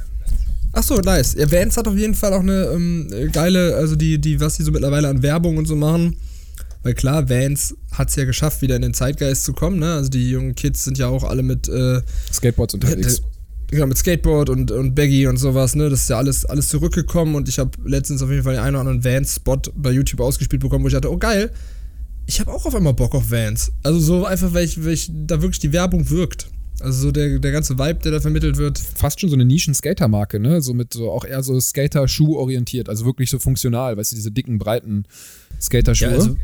Ach so, nice. Ja, Vans hat auf jeden Fall auch eine ähm, geile, also die, die, was die so mittlerweile an Werbung und so machen. Weil klar, Vans hat es ja geschafft, wieder in den Zeitgeist zu kommen, ne? Also die jungen Kids sind ja auch alle mit, äh, Skateboards unterwegs. genau, mit Skateboard und, und Baggy und sowas, ne? Das ist ja alles, alles zurückgekommen und ich habe letztens auf jeden Fall den einen oder anderen Vans-Spot bei YouTube ausgespielt bekommen, wo ich dachte, oh geil, ich habe auch auf einmal Bock auf Vans. Also so einfach, weil ich, weil ich da wirklich die Werbung wirkt. Also so der, der ganze Vibe, der da vermittelt wird. Fast schon so eine Nischen-Skater-Marke, ne? So mit so auch eher so Skater-Schuh orientiert. Also wirklich so funktional, weißt du, diese dicken, breiten Skater-Schuhe. Ja, also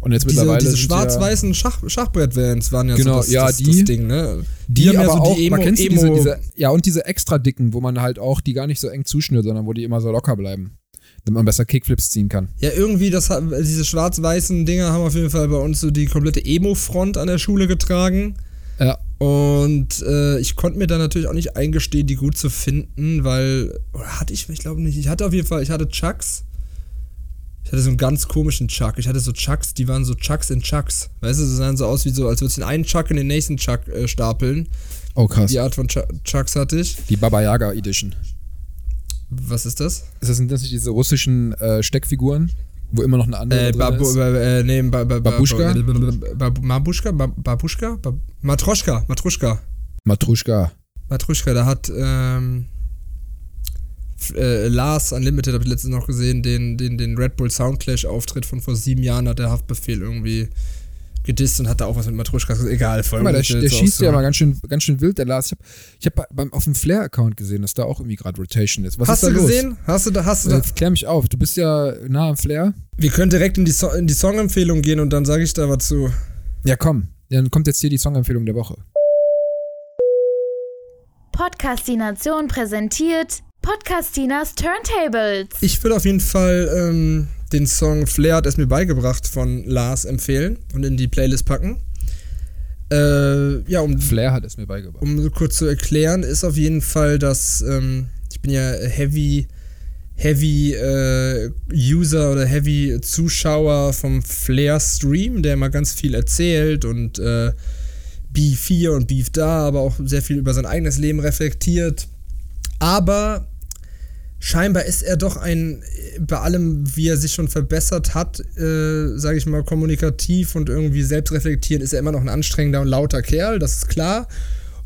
Und jetzt diese, mittlerweile. diese schwarz-weißen Schach, Schachbrett-Vans waren ja Genau, so das, ja, das, die- das Ding, ne? Die, haben aber ja so auch, die Emo, man kennt Emo diese, diese, ja, und diese extra dicken, wo man halt auch die gar nicht so eng zuschnürt, sondern wo die immer so locker bleiben. Damit man besser Kickflips ziehen kann. Ja, irgendwie, das, diese schwarz-weißen Dinger haben auf jeden Fall bei uns so die komplette Emo-Front an der Schule getragen. Ja. Und äh, ich konnte mir da natürlich auch nicht eingestehen, die gut zu finden, weil. Oder hatte ich, ich glaube nicht. Ich hatte auf jeden Fall, ich hatte Chucks. Ich hatte so einen ganz komischen Chuck. Ich hatte so Chucks, die waren so Chucks in Chucks. Weißt du, sie sahen so aus wie so, als würdest du den einen Chuck in den nächsten Chuck äh, stapeln. Oh, krass. Die Die, Art von Chu Chucks hatte ich. Baba Yaga Edition. Was ist das? Ist das, sind das nicht diese russischen äh, Steckfiguren, wo immer noch eine andere Äh, Babu, ist? äh, nee, ba, ba, ba, Babuschka? Babuschka? Ba, Matroschka, Matruschka. Matruschka. Matruschka, da hat ähm, äh, Lars Unlimited, habe ich letztens noch gesehen, den, den, den Red Bull Soundclash-Auftritt von vor sieben Jahren hat der Haftbefehl irgendwie gedisst und hat da auch was mit Matruschkas gesagt. Egal, voll Guck mal, der, der schießt so. ja mal ganz schön, ganz schön wild, der Lars. Ich habe ich hab beim, auf dem Flair-Account gesehen, dass da auch irgendwie gerade Rotation ist. Was Hast ist du los? gesehen? Hast du da, hast du da? Klär mich auf. Du bist ja nah am Flair. Wir können direkt in die, so in die Songempfehlung gehen und dann sage ich da was zu. Ja, komm. Dann kommt jetzt hier die Songempfehlung der Woche. Podcastination präsentiert Podcastinas Turntables. Ich würde auf jeden Fall ähm, den Song Flair hat es mir beigebracht von Lars empfehlen und in die Playlist packen. Äh, ja, um, Flair hat es mir beigebracht. um so kurz zu erklären, ist auf jeden Fall, dass ähm, ich bin ja Heavy, Heavy äh, User oder Heavy Zuschauer vom Flair Stream, der immer ganz viel erzählt und äh, Beef hier und Beef da, aber auch sehr viel über sein eigenes Leben reflektiert. Aber scheinbar ist er doch ein, bei allem, wie er sich schon verbessert hat, äh, sage ich mal, kommunikativ und irgendwie selbstreflektierend, ist er immer noch ein anstrengender und lauter Kerl, das ist klar.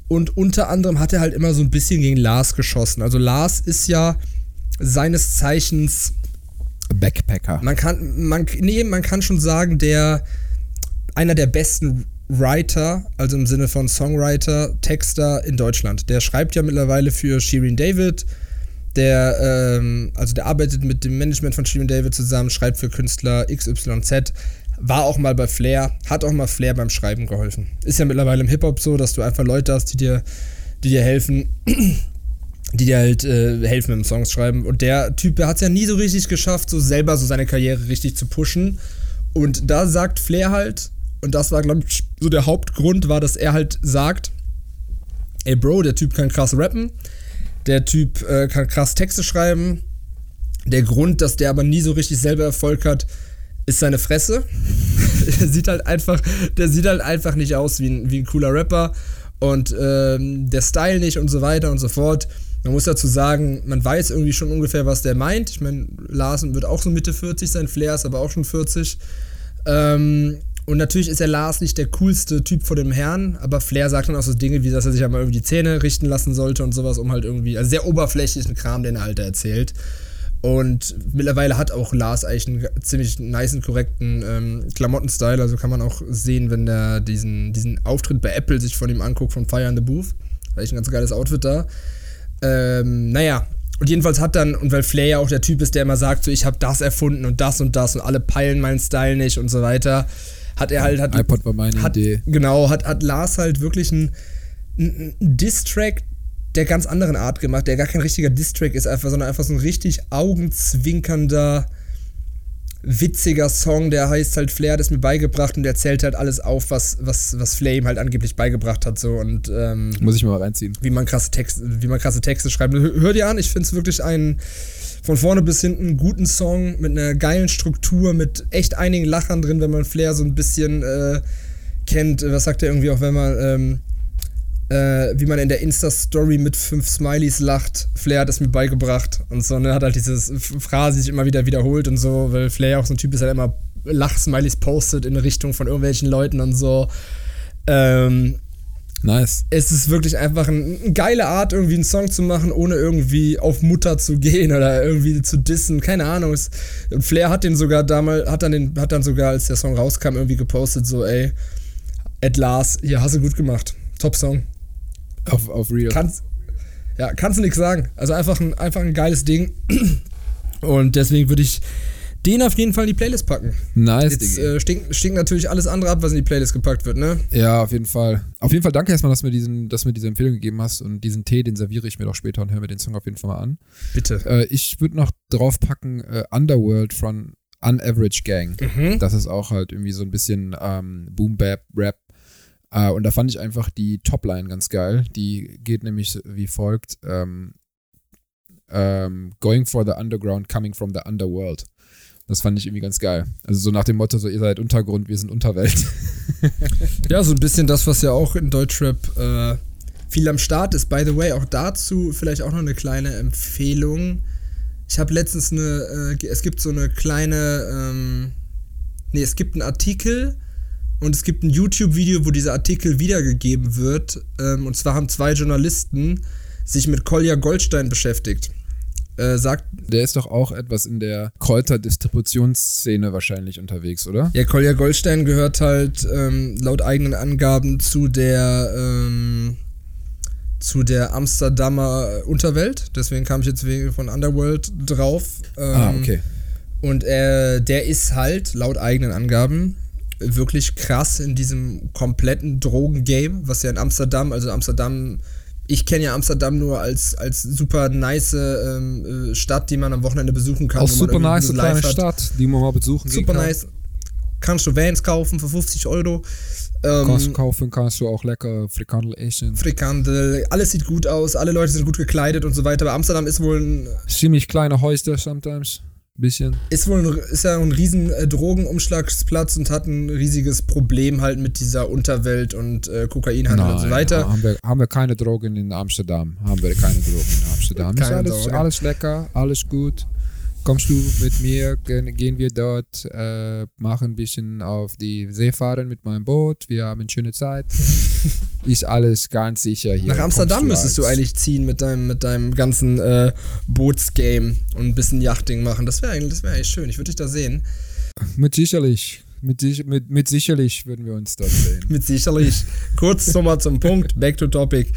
Und unter anderem hat er halt immer so ein bisschen gegen Lars geschossen. Also Lars ist ja seines Zeichens Backpacker. man kann, man, nee, man kann schon sagen, der einer der besten Writer, also im Sinne von Songwriter, Texter in Deutschland. Der schreibt ja mittlerweile für Shirin David. Der, ähm, also der arbeitet mit dem Management von Shirin David zusammen, schreibt für Künstler XYZ, war auch mal bei Flair, hat auch mal Flair beim Schreiben geholfen. Ist ja mittlerweile im Hip-Hop so, dass du einfach Leute hast, die dir, die dir helfen, die dir halt äh, helfen mit dem Songs schreiben. Und der Typ, der hat es ja nie so richtig geschafft, so selber so seine Karriere richtig zu pushen. Und da sagt Flair halt, und das war, glaube ich, so der Hauptgrund, war, dass er halt sagt, ey Bro, der Typ kann krass rappen, der Typ äh, kann krass Texte schreiben. Der Grund, dass der aber nie so richtig selber Erfolg hat, ist seine Fresse. der sieht halt einfach, der sieht halt einfach nicht aus wie ein, wie ein cooler Rapper und ähm, der Style nicht und so weiter und so fort. Man muss dazu sagen, man weiß irgendwie schon ungefähr, was der meint. Ich meine, Larsen wird auch so Mitte 40 sein, Flair ist aber auch schon 40. Ähm, und natürlich ist der Lars nicht der coolste Typ vor dem Herrn, aber Flair sagt dann auch so Dinge, wie dass er sich einmal irgendwie die Zähne richten lassen sollte und sowas, um halt irgendwie, also sehr oberflächlichen Kram, den er halt erzählt. Und mittlerweile hat auch Lars eigentlich einen ziemlich niceen, korrekten ähm, Klamottenstyle. Also kann man auch sehen, wenn der diesen, diesen Auftritt bei Apple sich von ihm anguckt, von Fire in the Booth. Ist ein ganz geiles Outfit da. Ähm, naja, und jedenfalls hat dann, und weil Flair ja auch der Typ ist, der immer sagt, so ich habe das erfunden und das und das und alle peilen meinen Style nicht und so weiter, hat er halt. Hat, iPod war meine hat, Idee. Genau, hat, hat Lars halt wirklich einen, einen Diss-Track der ganz anderen Art gemacht, der gar kein richtiger Diss-Track ist, einfach, sondern einfach so ein richtig augenzwinkernder, witziger Song, der heißt halt Flair hat es mir beigebracht und der zählt halt alles auf, was, was, was Flair ihm halt angeblich beigebracht hat, so und ähm, Muss ich mal reinziehen. wie man krasse Texte, wie man krasse Texte schreibt. Hör, hör dir an, ich finde es wirklich einen von vorne bis hinten guten Song mit einer geilen Struktur, mit echt einigen Lachern drin, wenn man Flair so ein bisschen äh, kennt. Was sagt er irgendwie auch, wenn man ähm, äh, wie man in der Insta-Story mit fünf Smileys lacht. Flair hat es mir beigebracht und so, ne, hat halt diese Phrase sich immer wieder wiederholt und so, weil Flair auch so ein Typ ist, der immer Lach-Smileys postet in Richtung von irgendwelchen Leuten und so. Ähm, Nice. es ist wirklich einfach ein, eine geile Art, irgendwie einen Song zu machen, ohne irgendwie auf Mutter zu gehen oder irgendwie zu dissen. Keine Ahnung. Es, und Flair hat den sogar damals, hat dann den, hat dann sogar, als der Song rauskam, irgendwie gepostet, so, ey, at Lars, hier hast du gut gemacht. Top Song. Auf, auf Real. Kannst, ja, kannst du nichts sagen. Also einfach ein, einfach ein geiles Ding. Und deswegen würde ich den auf jeden Fall in die Playlist packen. nice, Jetzt äh, stinkt, stinkt natürlich alles andere ab, was in die Playlist gepackt wird, ne? Ja, auf jeden Fall. Auf jeden Fall danke erstmal, dass du mir, diesen, dass du mir diese Empfehlung gegeben hast und diesen Tee, den serviere ich mir doch später und höre mir den Song auf jeden Fall mal an. Bitte. Äh, ich würde noch draufpacken äh, Underworld von Unaverage Gang. Mhm. Das ist auch halt irgendwie so ein bisschen ähm, Boom Bap Rap. Äh, und da fand ich einfach die Topline ganz geil. Die geht nämlich wie folgt: ähm, ähm, Going for the Underground, coming from the Underworld. Das fand ich irgendwie ganz geil. Also so nach dem Motto, so ihr seid Untergrund, wir sind Unterwelt. Ja, so ein bisschen das, was ja auch in Deutschrap äh, viel am Start ist. By the way, auch dazu vielleicht auch noch eine kleine Empfehlung. Ich habe letztens eine, äh, es gibt so eine kleine, ähm, nee, es gibt einen Artikel und es gibt ein YouTube-Video, wo dieser Artikel wiedergegeben wird. Ähm, und zwar haben zwei Journalisten sich mit Kolja Goldstein beschäftigt. Äh, sagt. Der ist doch auch etwas in der Kräuterdistributionsszene wahrscheinlich unterwegs, oder? Ja, Kolja Goldstein gehört halt ähm, laut eigenen Angaben zu der ähm, zu der Amsterdamer Unterwelt. Deswegen kam ich jetzt wegen von Underworld drauf. Ähm, ah, okay. Und äh, der ist halt laut eigenen Angaben wirklich krass in diesem kompletten Drogengame, was ja in Amsterdam, also Amsterdam ich kenne ja Amsterdam nur als, als super nice ähm, äh, Stadt, die man am Wochenende besuchen kann. Auch super nice kleine hat. Stadt, die man mal besuchen super kann. Super nice. Kannst du Vans kaufen für 50 Euro. Ähm, kannst du kaufen, kannst du auch lecker Frikandel essen. Frikandel, alles sieht gut aus, alle Leute sind gut gekleidet und so weiter. Aber Amsterdam ist wohl ein. Ziemlich kleine Häuser sometimes bisschen. Ist wohl ein, ist ja ein riesen äh, Drogenumschlagsplatz und hat ein riesiges Problem halt mit dieser Unterwelt und äh, Kokainhandel Nein, und so weiter. Haben wir, haben wir keine Drogen in Amsterdam. Haben wir keine Drogen in Amsterdam. Ist alles, alles lecker, alles gut kommst du mit mir, gehen wir dort, äh, machen ein bisschen auf die See fahren mit meinem Boot, wir haben eine schöne Zeit. ist alles ganz sicher hier. Nach Amsterdam müsstest du eigentlich ziehen mit deinem, mit deinem ganzen äh, Bootsgame und ein bisschen Yachting machen. Das wäre eigentlich, wär eigentlich schön. Ich würde dich da sehen. Mit sicherlich. Mit, mit, mit sicherlich würden wir uns dort sehen. mit sicherlich. Kurz nochmal zum Punkt, back to topic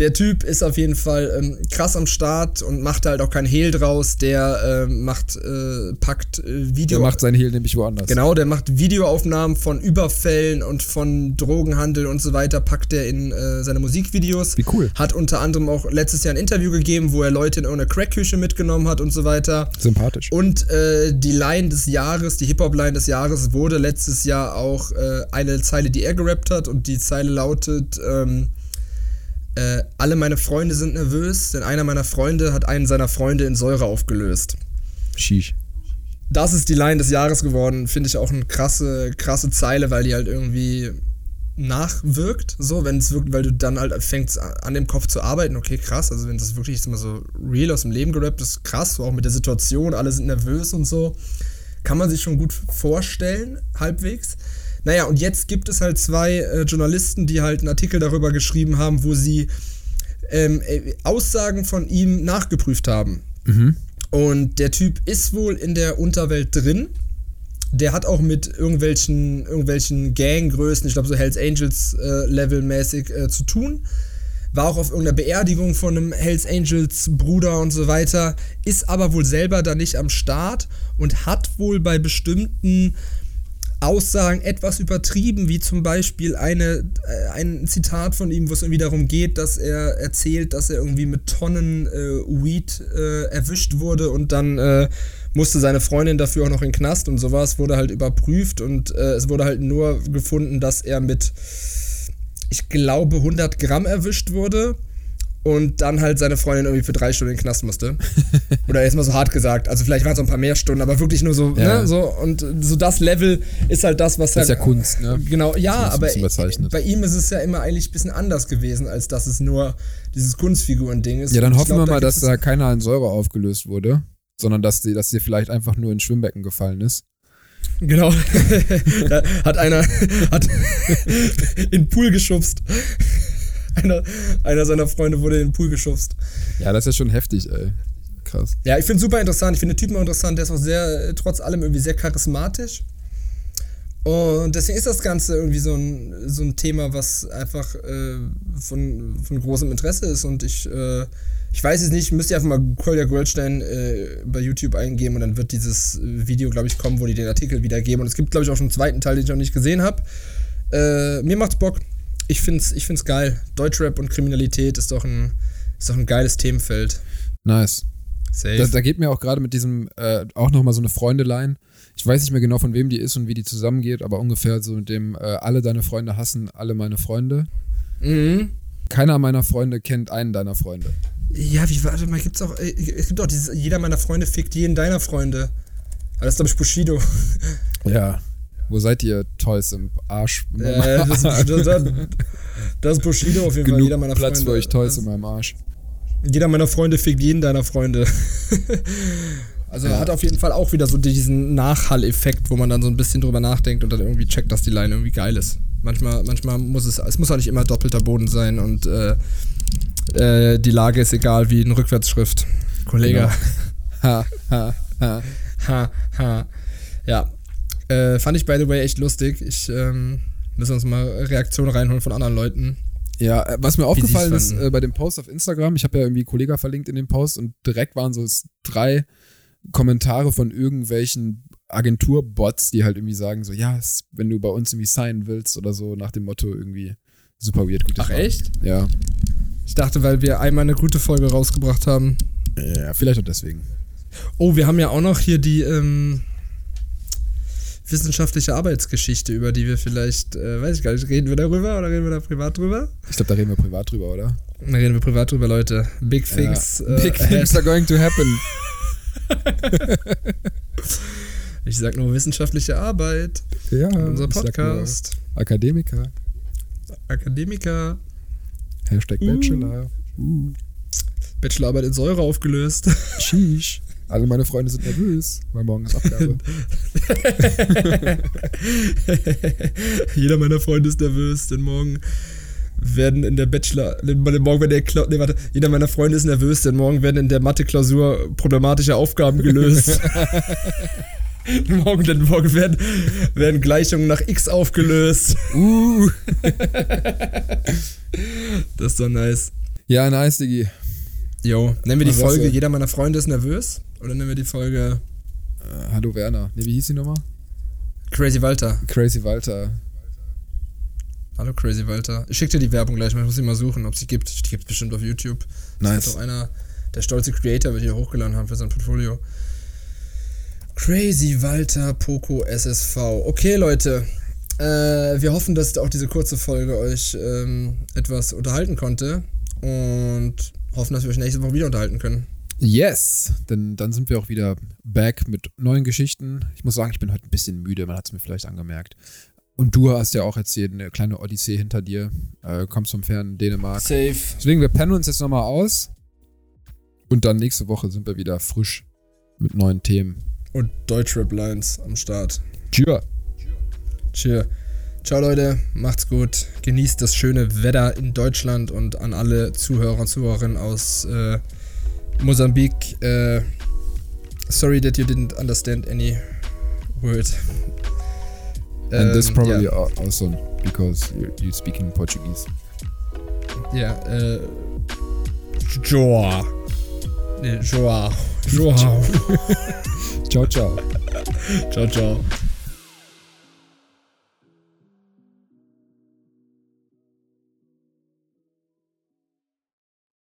der Typ ist auf jeden Fall ähm, krass am Start und macht halt auch kein Hehl draus. Der äh, macht, äh, packt äh, Video. Der macht sein Hehl nämlich woanders. Genau, der macht Videoaufnahmen von Überfällen und von Drogenhandel und so weiter, packt er in äh, seine Musikvideos. Wie cool. Hat unter anderem auch letztes Jahr ein Interview gegeben, wo er Leute in irgendeine Crackküche mitgenommen hat und so weiter. Sympathisch. Und äh, die Line des Jahres, die Hip-Hop-Line des Jahres, wurde letztes Jahr auch äh, eine Zeile, die er gerappt hat und die Zeile lautet, ähm, äh, alle meine Freunde sind nervös, denn einer meiner Freunde hat einen seiner Freunde in Säure aufgelöst. Sheesh. Das ist die Line des Jahres geworden, finde ich auch eine krasse, krasse Zeile, weil die halt irgendwie nachwirkt, so, wenn es wirkt, weil du dann halt fängst an dem Kopf zu arbeiten, okay, krass, also wenn das wirklich jetzt mal so real aus dem Leben gerappt ist, krass, so auch mit der Situation, alle sind nervös und so, kann man sich schon gut vorstellen, halbwegs. Naja, und jetzt gibt es halt zwei äh, Journalisten, die halt einen Artikel darüber geschrieben haben, wo sie ähm, äh, Aussagen von ihm nachgeprüft haben. Mhm. Und der Typ ist wohl in der Unterwelt drin. Der hat auch mit irgendwelchen, irgendwelchen Ganggrößen, ich glaube so Hells Angels äh, Level-mäßig äh, zu tun. War auch auf irgendeiner Beerdigung von einem Hells Angels Bruder und so weiter. Ist aber wohl selber da nicht am Start und hat wohl bei bestimmten Aussagen etwas übertrieben, wie zum Beispiel eine, äh, ein Zitat von ihm, wo es irgendwie darum geht, dass er erzählt, dass er irgendwie mit Tonnen äh, Weed äh, erwischt wurde und dann äh, musste seine Freundin dafür auch noch in den Knast und sowas, wurde halt überprüft und äh, es wurde halt nur gefunden, dass er mit, ich glaube, 100 Gramm erwischt wurde und dann halt seine Freundin irgendwie für drei Stunden in den Knast musste. Oder jetzt mal so hart gesagt. Also vielleicht waren es auch ein paar mehr Stunden, aber wirklich nur so, ja. ne, so und so das Level ist halt das, was das ist ja Kunst, ne? Genau, ja, aber bei ihm ist es ja immer eigentlich ein bisschen anders gewesen, als dass es nur dieses Kunstfiguren-Ding ist. Ja, dann hoffen glaub, wir mal, da dass da keiner in Säure aufgelöst wurde, sondern dass die, dass die vielleicht einfach nur ins Schwimmbecken gefallen ist. Genau. hat einer hat in den Pool geschubst einer, einer seiner Freunde wurde in den Pool geschubst. Ja, das ist schon heftig, ey. Krass. Ja, ich finde super interessant. Ich finde den Typen auch interessant. Der ist auch sehr, äh, trotz allem irgendwie sehr charismatisch. Und deswegen ist das Ganze irgendwie so ein, so ein Thema, was einfach äh, von, von großem Interesse ist. Und ich, äh, ich weiß es nicht, müsst ihr einfach mal Kolja Goldstein äh, bei YouTube eingeben und dann wird dieses Video, glaube ich, kommen, wo die den Artikel wiedergeben. Und es gibt, glaube ich, auch schon einen zweiten Teil, den ich noch nicht gesehen habe. Äh, mir macht's Bock ich finde es ich find's geil. Deutschrap und Kriminalität ist doch ein, ist doch ein geiles Themenfeld. Nice. Safe. Da, da geht mir auch gerade mit diesem äh, auch nochmal so eine Freundelein. Ich weiß nicht mehr genau, von wem die ist und wie die zusammengeht, aber ungefähr so mit dem, äh, alle deine Freunde hassen alle meine Freunde. Mhm. Keiner meiner Freunde kennt einen deiner Freunde. Ja, wie warte mal, gibt's auch, äh, es gibt auch dieses, jeder meiner Freunde fickt jeden deiner Freunde. Aber das ist, glaube ich, Bushido. Ja. Wo seid ihr, Toys im Arsch? Äh, das, das, das, ist Bushido auf jeden Genug Fall. Jeder meiner Platz Freunde. für euch Toys in meinem Arsch. Jeder meiner Freunde fickt jeden deiner Freunde. also ja. er hat auf jeden Fall auch wieder so diesen Nachhall-Effekt, wo man dann so ein bisschen drüber nachdenkt und dann irgendwie checkt, dass die Line irgendwie geil ist. Manchmal, manchmal muss es, es muss auch nicht immer doppelter Boden sein und äh, äh, die Lage ist egal wie eine Rückwärtsschrift. Kollege. Ha, ha, ha. Ha, ha. Ja. Äh, fand ich, by the way, echt lustig. Ich ähm, müssen uns mal Reaktionen reinholen von anderen Leuten. Ja, äh, was mir aufgefallen ist äh, bei dem Post auf Instagram, ich habe ja irgendwie Kollega verlinkt in dem Post und direkt waren so drei Kommentare von irgendwelchen Agenturbots, die halt irgendwie sagen so, ja, wenn du bei uns irgendwie signen willst oder so, nach dem Motto irgendwie super weird. Gut, das Ach, war- echt? Ja. Ich dachte, weil wir einmal eine gute Folge rausgebracht haben. Ja, vielleicht auch deswegen. Oh, wir haben ja auch noch hier die ähm, wissenschaftliche Arbeitsgeschichte, über die wir vielleicht, äh, weiß ich gar nicht, reden wir darüber oder reden wir da privat drüber? Ich glaube, da reden wir privat drüber, oder? Dann reden wir privat drüber, Leute. Big things. Ja. äh, Big things are going to happen. Ich sag nur wissenschaftliche Arbeit. Ja, unser Podcast. Akademiker. Akademiker. Hashtag Uh. Bachelor. Uh. Bachelorarbeit in Säure aufgelöst. Sheesh. Alle meine Freunde sind nervös, weil morgen ist Abgabe. Jeder meiner Freunde ist nervös, denn morgen werden in der Bachelor, morgen werden der, Kla- nee, warte, jeder meiner Freunde ist nervös, denn morgen werden in der Mathe-Klausur problematische Aufgaben gelöst. morgen, denn morgen werden, werden Gleichungen nach x aufgelöst. uh. Das ist doch nice. Ja, nice, Digi. Jo, nennen wir die Folge? Jeder meiner Freunde ist nervös? Oder nennen wir die Folge Äh, hallo Werner. Nee, wie hieß die Nummer? Crazy Walter? Crazy Walter. Hallo Crazy Walter. Ich schick dir die Werbung gleich mal, ich muss sie mal suchen, ob sie gibt. Die gibt bestimmt auf YouTube. Das Nice. wird doch einer, der stolze Creator wird hier hochgeladen haben für sein Portfolio. Crazy Walter Poco SSV. Okay, Leute. Äh, wir hoffen, dass auch diese kurze Folge euch ähm, etwas unterhalten konnte. Und hoffen, dass wir euch nächste Woche wieder unterhalten können. Yes, denn dann sind wir auch wieder back mit neuen Geschichten. Ich muss sagen, ich bin heute ein bisschen müde, man hat es mir vielleicht angemerkt. Und du hast ja auch jetzt hier eine kleine Odyssee hinter dir. Äh, kommst vom fernen Dänemark. Safe. Deswegen, wir pennen uns jetzt nochmal aus. Und dann nächste Woche sind wir wieder frisch mit neuen Themen. Und Deutschrap Lines am Start. Tschüss. Cheer. Ciao Leute, macht's gut. Genießt das schöne Wetter in Deutschland und an alle Zuhörer und Zuhörerinnen aus äh, Mosambik. Äh, sorry that you didn't understand any word. And this Ähm, probably Ja, al- also because you, you speak in Portuguese. ja äh. Joa. Nee, Joa. Joa. Ciao, ciao. ciao, ciao.